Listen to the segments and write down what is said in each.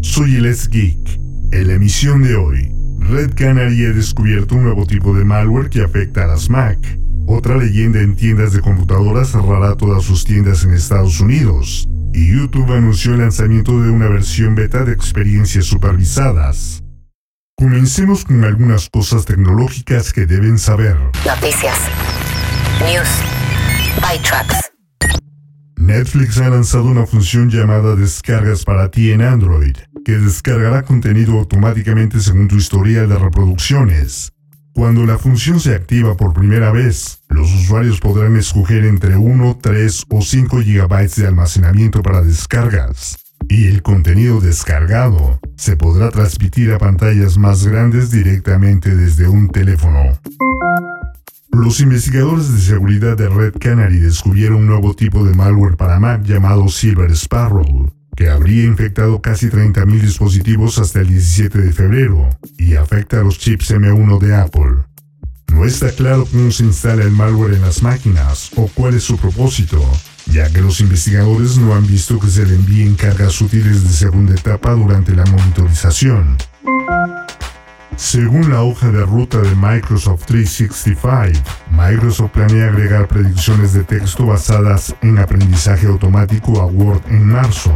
Soy el Geek. En la emisión de hoy, Red Canary ha descubierto un nuevo tipo de malware que afecta a las Mac. Otra leyenda en tiendas de computadoras cerrará todas sus tiendas en Estados Unidos. Y YouTube anunció el lanzamiento de una versión beta de experiencias supervisadas. Comencemos con algunas cosas tecnológicas que deben saber. Noticias. News. ByTrax. Netflix ha lanzado una función llamada Descargas para ti en Android, que descargará contenido automáticamente según tu historial de reproducciones. Cuando la función se activa por primera vez, los usuarios podrán escoger entre 1, 3 o 5 GB de almacenamiento para descargas. Y el contenido descargado se podrá transmitir a pantallas más grandes directamente desde un teléfono. Los investigadores de seguridad de Red Canary descubrieron un nuevo tipo de malware para Mac llamado Silver Sparrow, que habría infectado casi 30.000 dispositivos hasta el 17 de febrero y afecta a los chips M1 de Apple. No está claro cómo se instala el malware en las máquinas o cuál es su propósito, ya que los investigadores no han visto que se le envíen cargas útiles de segunda etapa durante la monitorización. Según la hoja de ruta de Microsoft 365, Microsoft planea agregar predicciones de texto basadas en aprendizaje automático a Word en marzo.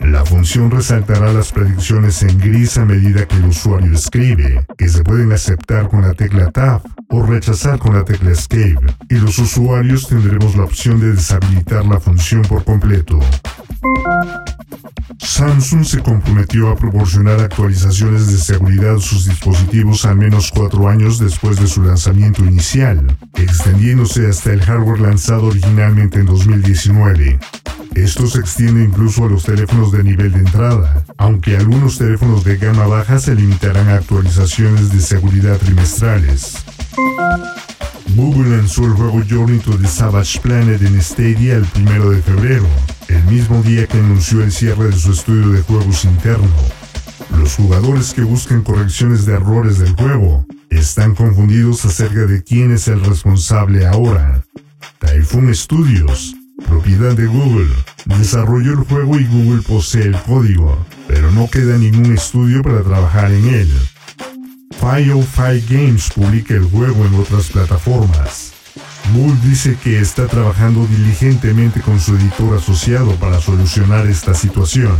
La función resaltará las predicciones en gris a medida que el usuario escribe, que se pueden aceptar con la tecla Tab o rechazar con la tecla Escape, y los usuarios tendremos la opción de deshabilitar la función por completo. Samsung se comprometió a proporcionar actualizaciones de seguridad a sus dispositivos al menos cuatro años después de su lanzamiento inicial, extendiéndose hasta el hardware lanzado originalmente en 2019. Esto se extiende incluso a los teléfonos de nivel de entrada, aunque algunos teléfonos de gama baja se limitarán a actualizaciones de seguridad trimestrales. Google lanzó el juego Journey to the Savage Planet en Stadia el 1 de febrero, el mismo día que anunció el cierre de su estudio de juegos interno. Los jugadores que buscan correcciones de errores del juego están confundidos acerca de quién es el responsable ahora. Typhoon Studios, propiedad de Google, desarrolló el juego y Google posee el código, pero no queda ningún estudio para trabajar en él. 505 Games publica el juego en otras plataformas. Google dice que está trabajando diligentemente con su editor asociado para solucionar esta situación.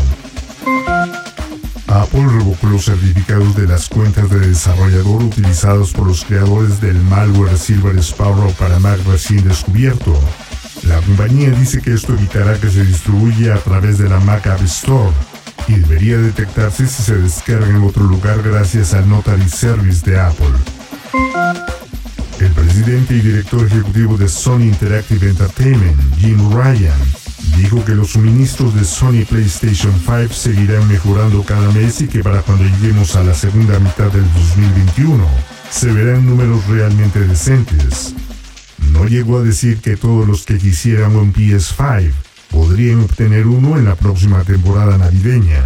Apple revocó los certificados de las cuentas de desarrollador utilizados por los creadores del malware Silver Sparrow para Mac recién descubierto. La compañía dice que esto evitará que se distribuya a través de la Mac App Store y debería detectarse si se descarga en otro lugar gracias al Notary Service de Apple. El presidente y director ejecutivo de Sony Interactive Entertainment, Jim Ryan, dijo que los suministros de Sony PlayStation 5 seguirán mejorando cada mes y que para cuando lleguemos a la segunda mitad del 2021 se verán números realmente decentes. No llegó a decir que todos los que quisieran un PS5 podrían obtener uno en la próxima temporada navideña.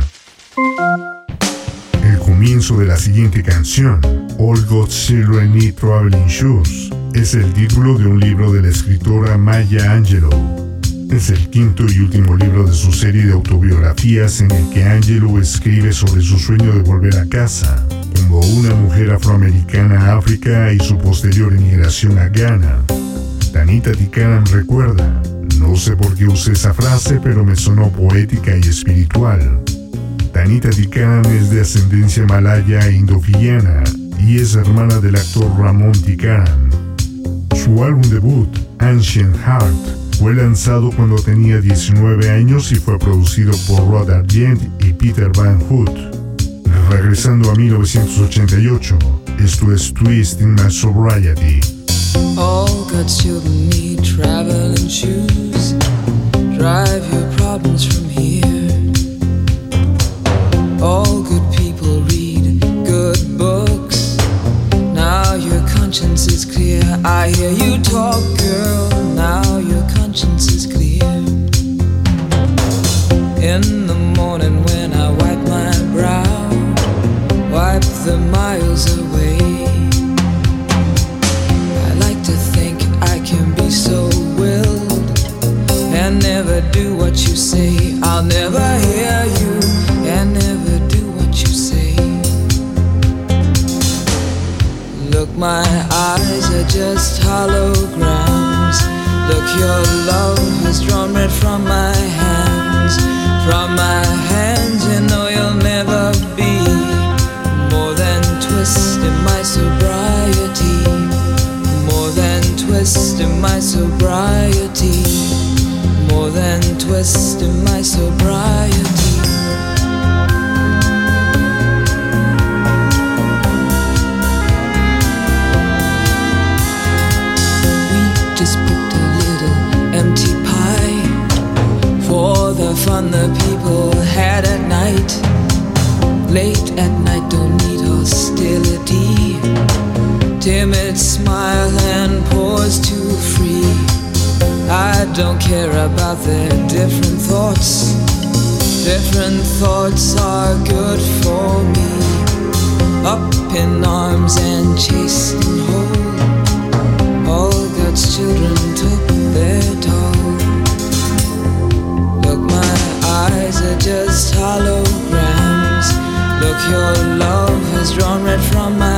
El comienzo de la siguiente canción, All God's Children Need Traveling Shoes, es el título de un libro de la escritora Maya Angelou. Es el quinto y último libro de su serie de autobiografías en el que Angelou escribe sobre su sueño de volver a casa, como una mujer afroamericana a África y su posterior emigración a Ghana. Tanita Tikaram recuerda, no sé por qué usé esa frase, pero me sonó poética y espiritual. Tanita Tikaram es de ascendencia malaya e indofiliana y es hermana del actor Ramón Tikaram. Su álbum debut, Ancient Heart, fue lanzado cuando tenía 19 años y fue producido por Rod Argent y Peter Van Hoot. Regresando a 1988, esto es Twist in My Sobriety. All good children need traveling shoes. Drive your problems from here. All good people read good books. Now your conscience is clear. I hear you talk, girl. Now your conscience is clear. Different thoughts. Different thoughts are good for me. Up in arms and chased and whole. All God's children took their toll. Look, my eyes are just holograms. Look, your love has drawn red from my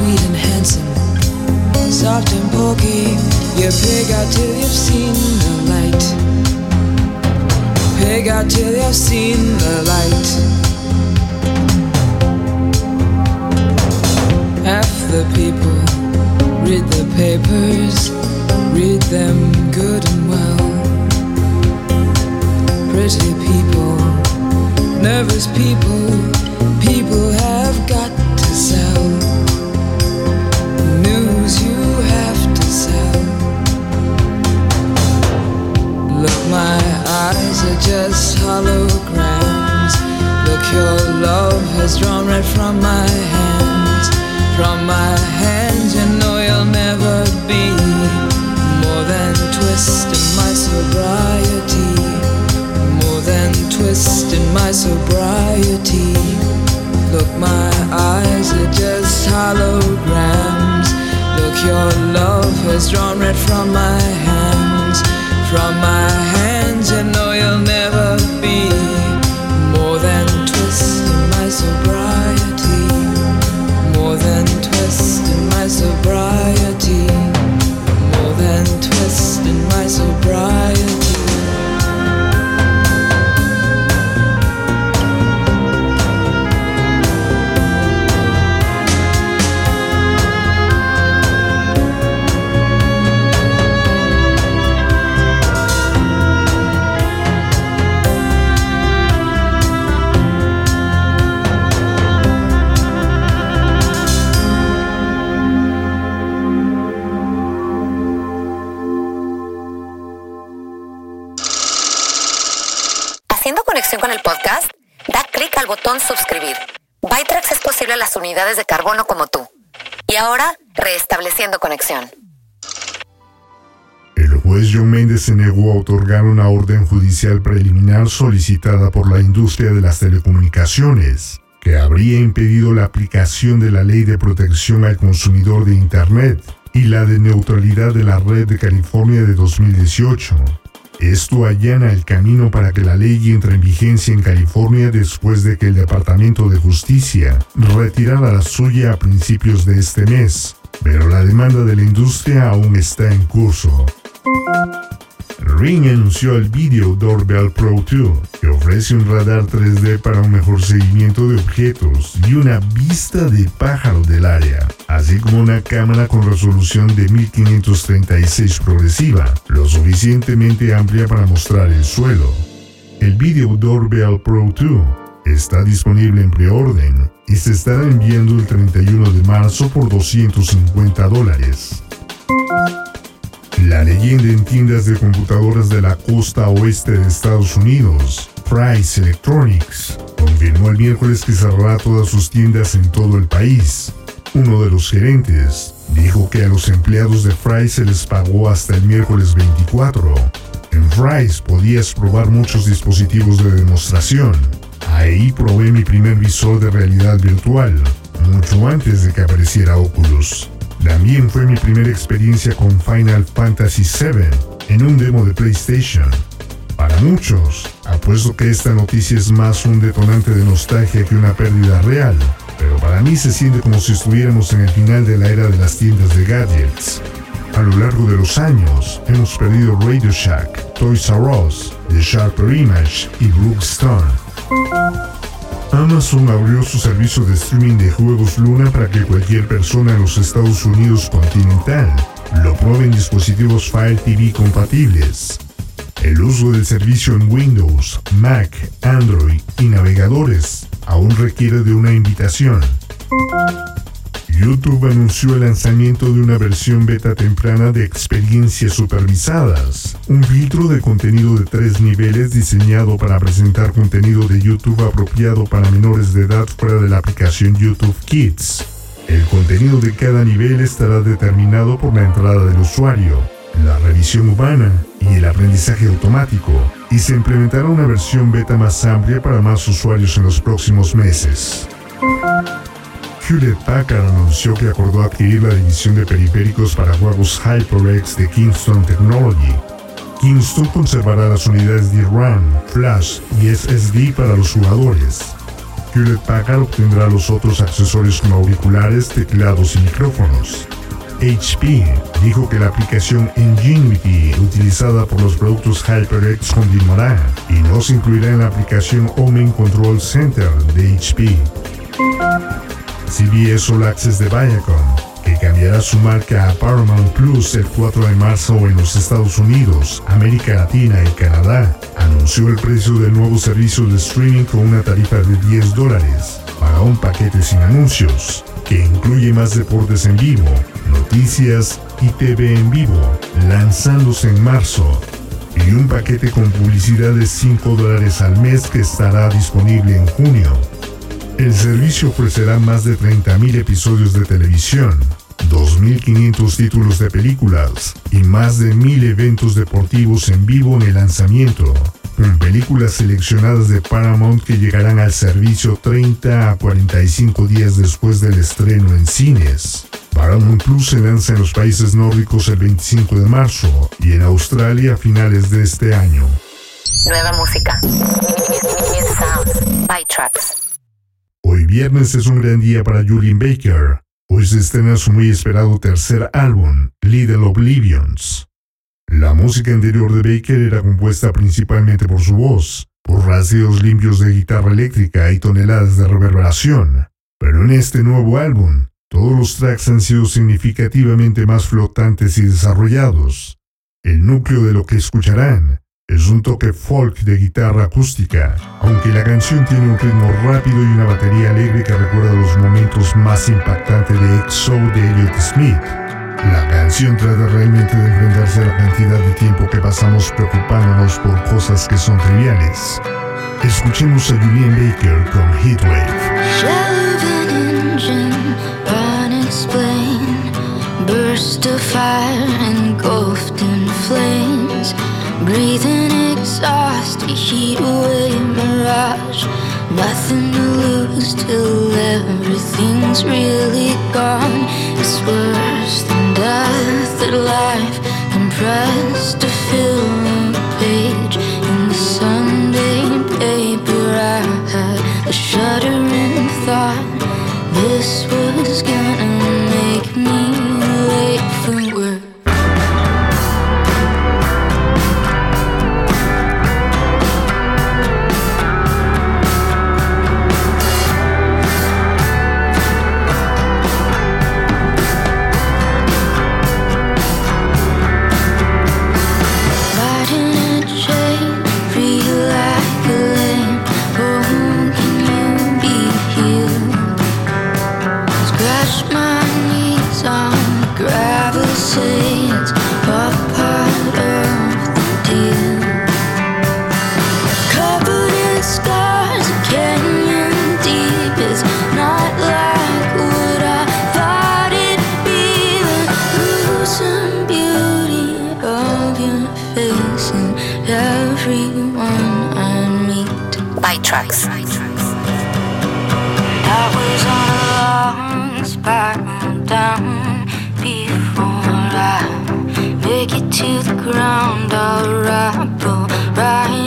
Sweet and handsome, soft and pokey. You pig out till you've seen the light. Pig out till you've seen the light. Half the people read the papers, read them good and well pretty people, nervous people, just holograms. Look, your love has drawn red from my hands. From my hands, you know you'll never be more than twist in my sobriety more than twist in my sobriety. Look, my eyes are just holograms. Look, your love has drawn red from my hands. From my hands, da clic al botón suscribir. Bytrax es posible a las unidades de carbono como tú. Y ahora, restableciendo conexión. El juez John Méndez se negó a otorgar una orden judicial preliminar solicitada por la industria de las telecomunicaciones, que habría impedido la aplicación de la Ley de Protección al Consumidor de Internet y la de neutralidad de la red de California de 2018. Esto allana el camino para que la ley entre en vigencia en California después de que el Departamento de Justicia retirara la suya a principios de este mes, pero la demanda de la industria aún está en curso. Ring anunció el Video Doorbell Pro 2, que ofrece un radar 3D para un mejor seguimiento de objetos y una vista de pájaro del área, así como una cámara con resolución de 1536 progresiva, lo suficientemente amplia para mostrar el suelo. El Video Doorbell Pro 2 está disponible en preorden y se estará enviando el 31 de marzo por 250 dólares. La leyenda en tiendas de computadoras de la costa oeste de Estados Unidos, Price Electronics, confirmó el miércoles que cerrará todas sus tiendas en todo el país. Uno de los gerentes dijo que a los empleados de Fry se les pagó hasta el miércoles 24. En Fry's podías probar muchos dispositivos de demostración. Ahí probé mi primer visor de realidad virtual, mucho antes de que apareciera Oculus. También fue mi primera experiencia con Final Fantasy VII en un demo de PlayStation. Para muchos, apuesto que esta noticia es más un detonante de nostalgia que una pérdida real, pero para mí se siente como si estuviéramos en el final de la era de las tiendas de gadgets. A lo largo de los años, hemos perdido Radio Shack, Toys R Us, The Sharper Image y Brookstone. Amazon abrió su servicio de streaming de juegos Luna para que cualquier persona en los Estados Unidos continental lo pruebe en dispositivos Fire TV compatibles. El uso del servicio en Windows, Mac, Android y navegadores aún requiere de una invitación. YouTube anunció el lanzamiento de una versión beta temprana de Experiencias Supervisadas, un filtro de contenido de tres niveles diseñado para presentar contenido de YouTube apropiado para menores de edad fuera de la aplicación YouTube Kids. El contenido de cada nivel estará determinado por la entrada del usuario, la revisión humana y el aprendizaje automático, y se implementará una versión beta más amplia para más usuarios en los próximos meses. Hewlett Packard anunció que acordó adquirir la división de periféricos para juegos HyperX de Kingston Technology. Kingston conservará las unidades de RAM, Flash y SSD para los jugadores. Hewlett Packard obtendrá los otros accesorios como auriculares, teclados y micrófonos. HP dijo que la aplicación Ingenuity utilizada por los productos HyperX continuará y no se incluirá en la aplicación Omen Control Center de HP. CBS All Access de Viacom, que cambiará su marca a Paramount Plus el 4 de marzo en los Estados Unidos, América Latina y Canadá, anunció el precio del nuevo servicio de streaming con una tarifa de 10 dólares para un paquete sin anuncios, que incluye más deportes en vivo, noticias y TV en vivo, lanzándose en marzo, y un paquete con publicidad de 5 dólares al mes que estará disponible en junio. El servicio ofrecerá más de 30.000 episodios de televisión, 2.500 títulos de películas y más de 1.000 eventos deportivos en vivo en el lanzamiento, con películas seleccionadas de Paramount que llegarán al servicio 30 a 45 días después del estreno en cines. Paramount Plus se lanza en los países nórdicos el 25 de marzo y en Australia a finales de este año. Nueva música. Viernes es un gran día para Julian Baker. Hoy se estrena su muy esperado tercer álbum, Little Oblivions. La música anterior de Baker era compuesta principalmente por su voz, por rasgueos limpios de guitarra eléctrica y toneladas de reverberación. Pero en este nuevo álbum, todos los tracks han sido significativamente más flotantes y desarrollados. El núcleo de lo que escucharán es un toque folk de guitarra acústica, aunque la canción tiene un ritmo rápido y una batería alegre que recuerda los momentos más impactantes de EXO de Elliott Smith. La canción trata realmente de enfrentarse a la cantidad de tiempo que pasamos preocupándonos por cosas que son triviales. Escuchemos a Julian Baker con Heatwave. Breathing exhaust, heat wave mirage. Nothing to lose till everything's really gone. It's worse than death at life, compressed to fill a page in the Sunday paper. I had a shuddering thought this was gonna make me facing everyone I meet. By tracks. I was on a long spiral down before I make it to the ground. I'll right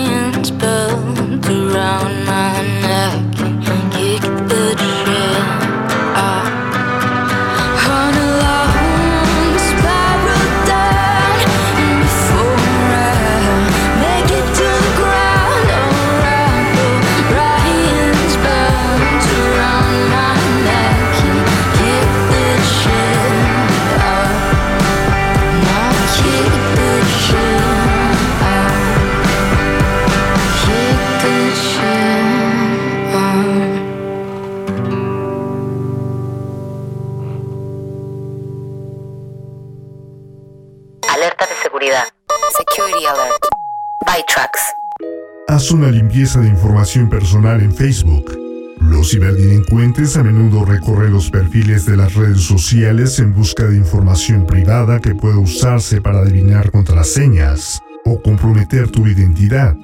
Haz una limpieza de información personal en Facebook. Los ciberdelincuentes a menudo recorren los perfiles de las redes sociales en busca de información privada que pueda usarse para adivinar contraseñas o comprometer tu identidad.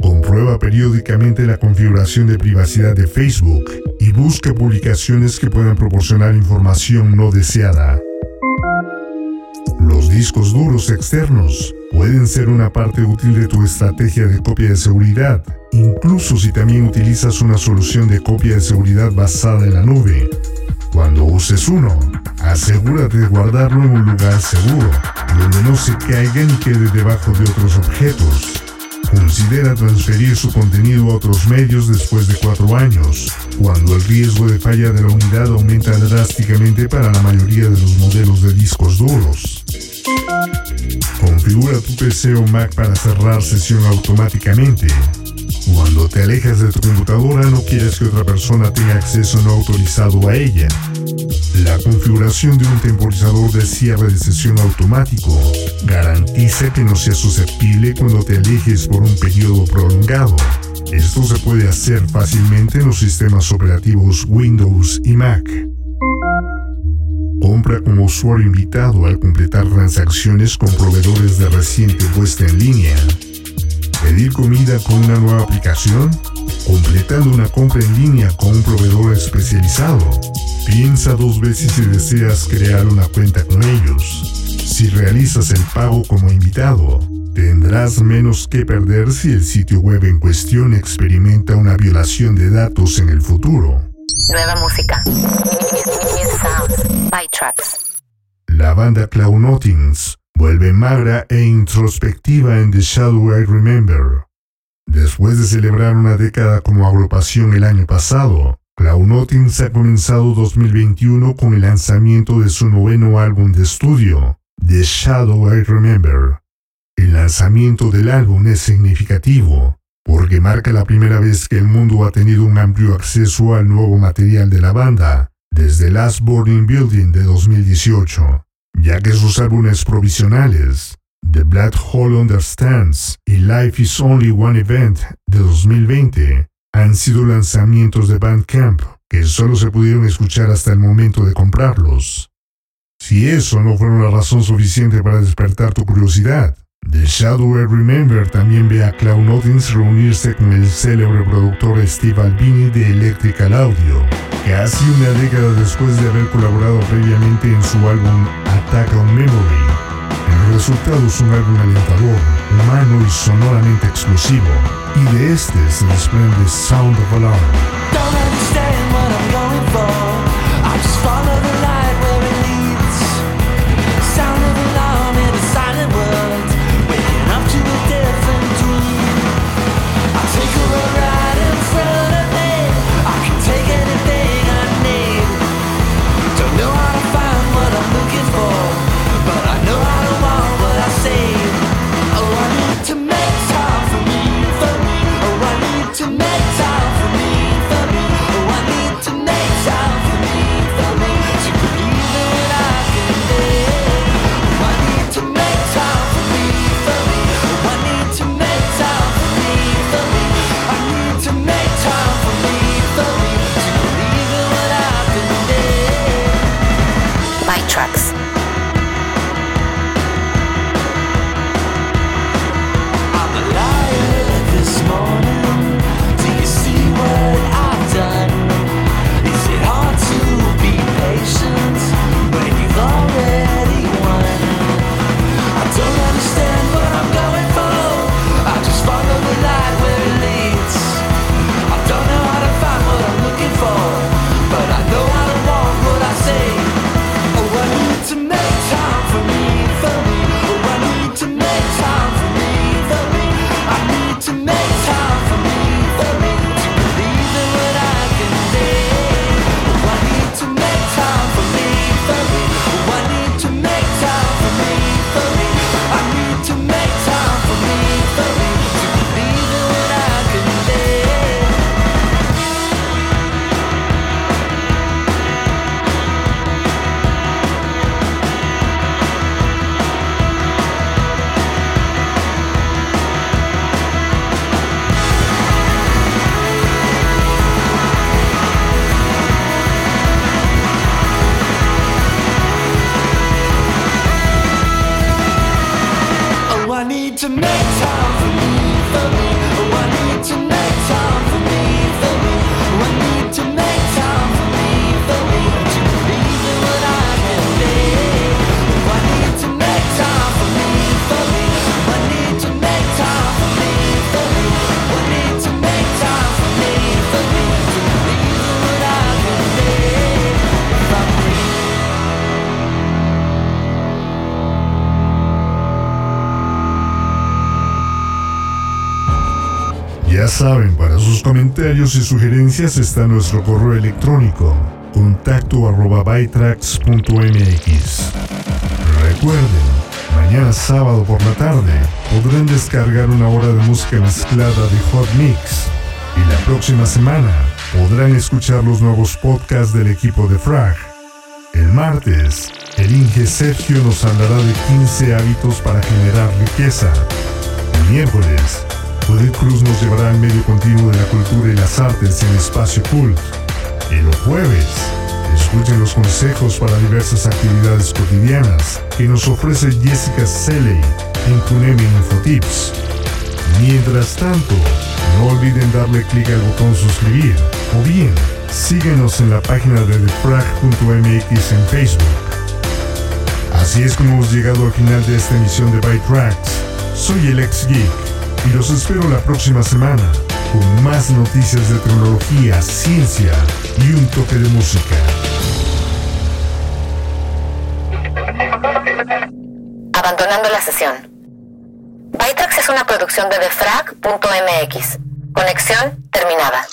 Comprueba periódicamente la configuración de privacidad de Facebook y busca publicaciones que puedan proporcionar información no deseada. Los discos duros externos pueden ser una parte útil de tu estrategia de copia de seguridad, incluso si también utilizas una solución de copia de seguridad basada en la nube. Cuando uses uno, asegúrate de guardarlo en un lugar seguro, donde no se caiga ni quede debajo de otros objetos. Considera transferir su contenido a otros medios después de cuatro años, cuando el riesgo de falla de la unidad aumenta drásticamente para la mayoría de los modelos de discos duros. Configura tu PC o Mac para cerrar sesión automáticamente. Cuando te alejas de tu computadora no quieres que otra persona tenga acceso no autorizado a ella. La configuración de un temporizador de cierre de sesión automático garantiza que no seas susceptible cuando te alejes por un periodo prolongado. Esto se puede hacer fácilmente en los sistemas operativos Windows y Mac. Compra como usuario invitado al completar transacciones con proveedores de reciente puesta en línea. Pedir comida con una nueva aplicación. Completando una compra en línea con un proveedor especializado. Piensa dos veces si deseas crear una cuenta con ellos. Si realizas el pago como invitado, tendrás menos que perder si el sitio web en cuestión experimenta una violación de datos en el futuro. Nueva música. Sounds. By Tracks. La banda Clownotings vuelve magra e introspectiva en The Shadow I Remember. Después de celebrar una década como agrupación el año pasado, Clownotings ha comenzado 2021 con el lanzamiento de su noveno álbum de estudio, The Shadow I Remember. El lanzamiento del álbum es significativo, porque marca la primera vez que el mundo ha tenido un amplio acceso al nuevo material de la banda, desde Last Boarding Building de 2018, ya que sus álbumes provisionales, The Black Hole Understands y Life is Only One Event de 2020, han sido lanzamientos de Bandcamp que solo se pudieron escuchar hasta el momento de comprarlos. Si eso no fuera una razón suficiente para despertar tu curiosidad, The Shadow I Remember también ve a Clownotings reunirse con el célebre productor Steve Albini de Electrical Audio, casi una década después de haber colaborado previamente en su álbum Attack on Memory. El resultado es un álbum alentador, humano y sonoramente explosivo, y de este se desprende Sound of Alarm. To make time Ya saben, para sus comentarios y sugerencias está nuestro correo electrónico contacto arroba bytrax.mx. Recuerden, mañana sábado por la tarde podrán descargar una hora de música mezclada de Hot Mix y la próxima semana podrán escuchar los nuevos podcasts del equipo de Frag. El martes, el Inge Sergio nos hablará de 15 hábitos para generar riqueza. El miércoles, Odette Cruz nos llevará al medio continuo de la cultura y las artes en Espacio Cult. El jueves, escuchen los consejos para diversas actividades cotidianas que nos ofrece Jessica Selley en Cunemi Infotips. Mientras tanto, no olviden darle clic al botón suscribir o bien síguenos en la página de thefrag.mx en Facebook. Así es como hemos llegado al final de esta emisión de Byte Tracks. Soy el ex geek y los espero la próxima semana con más noticias de tecnología, ciencia y un toque de música. Abandonando la sesión. Bytrax es una producción de defrag.mx. Conexión terminada.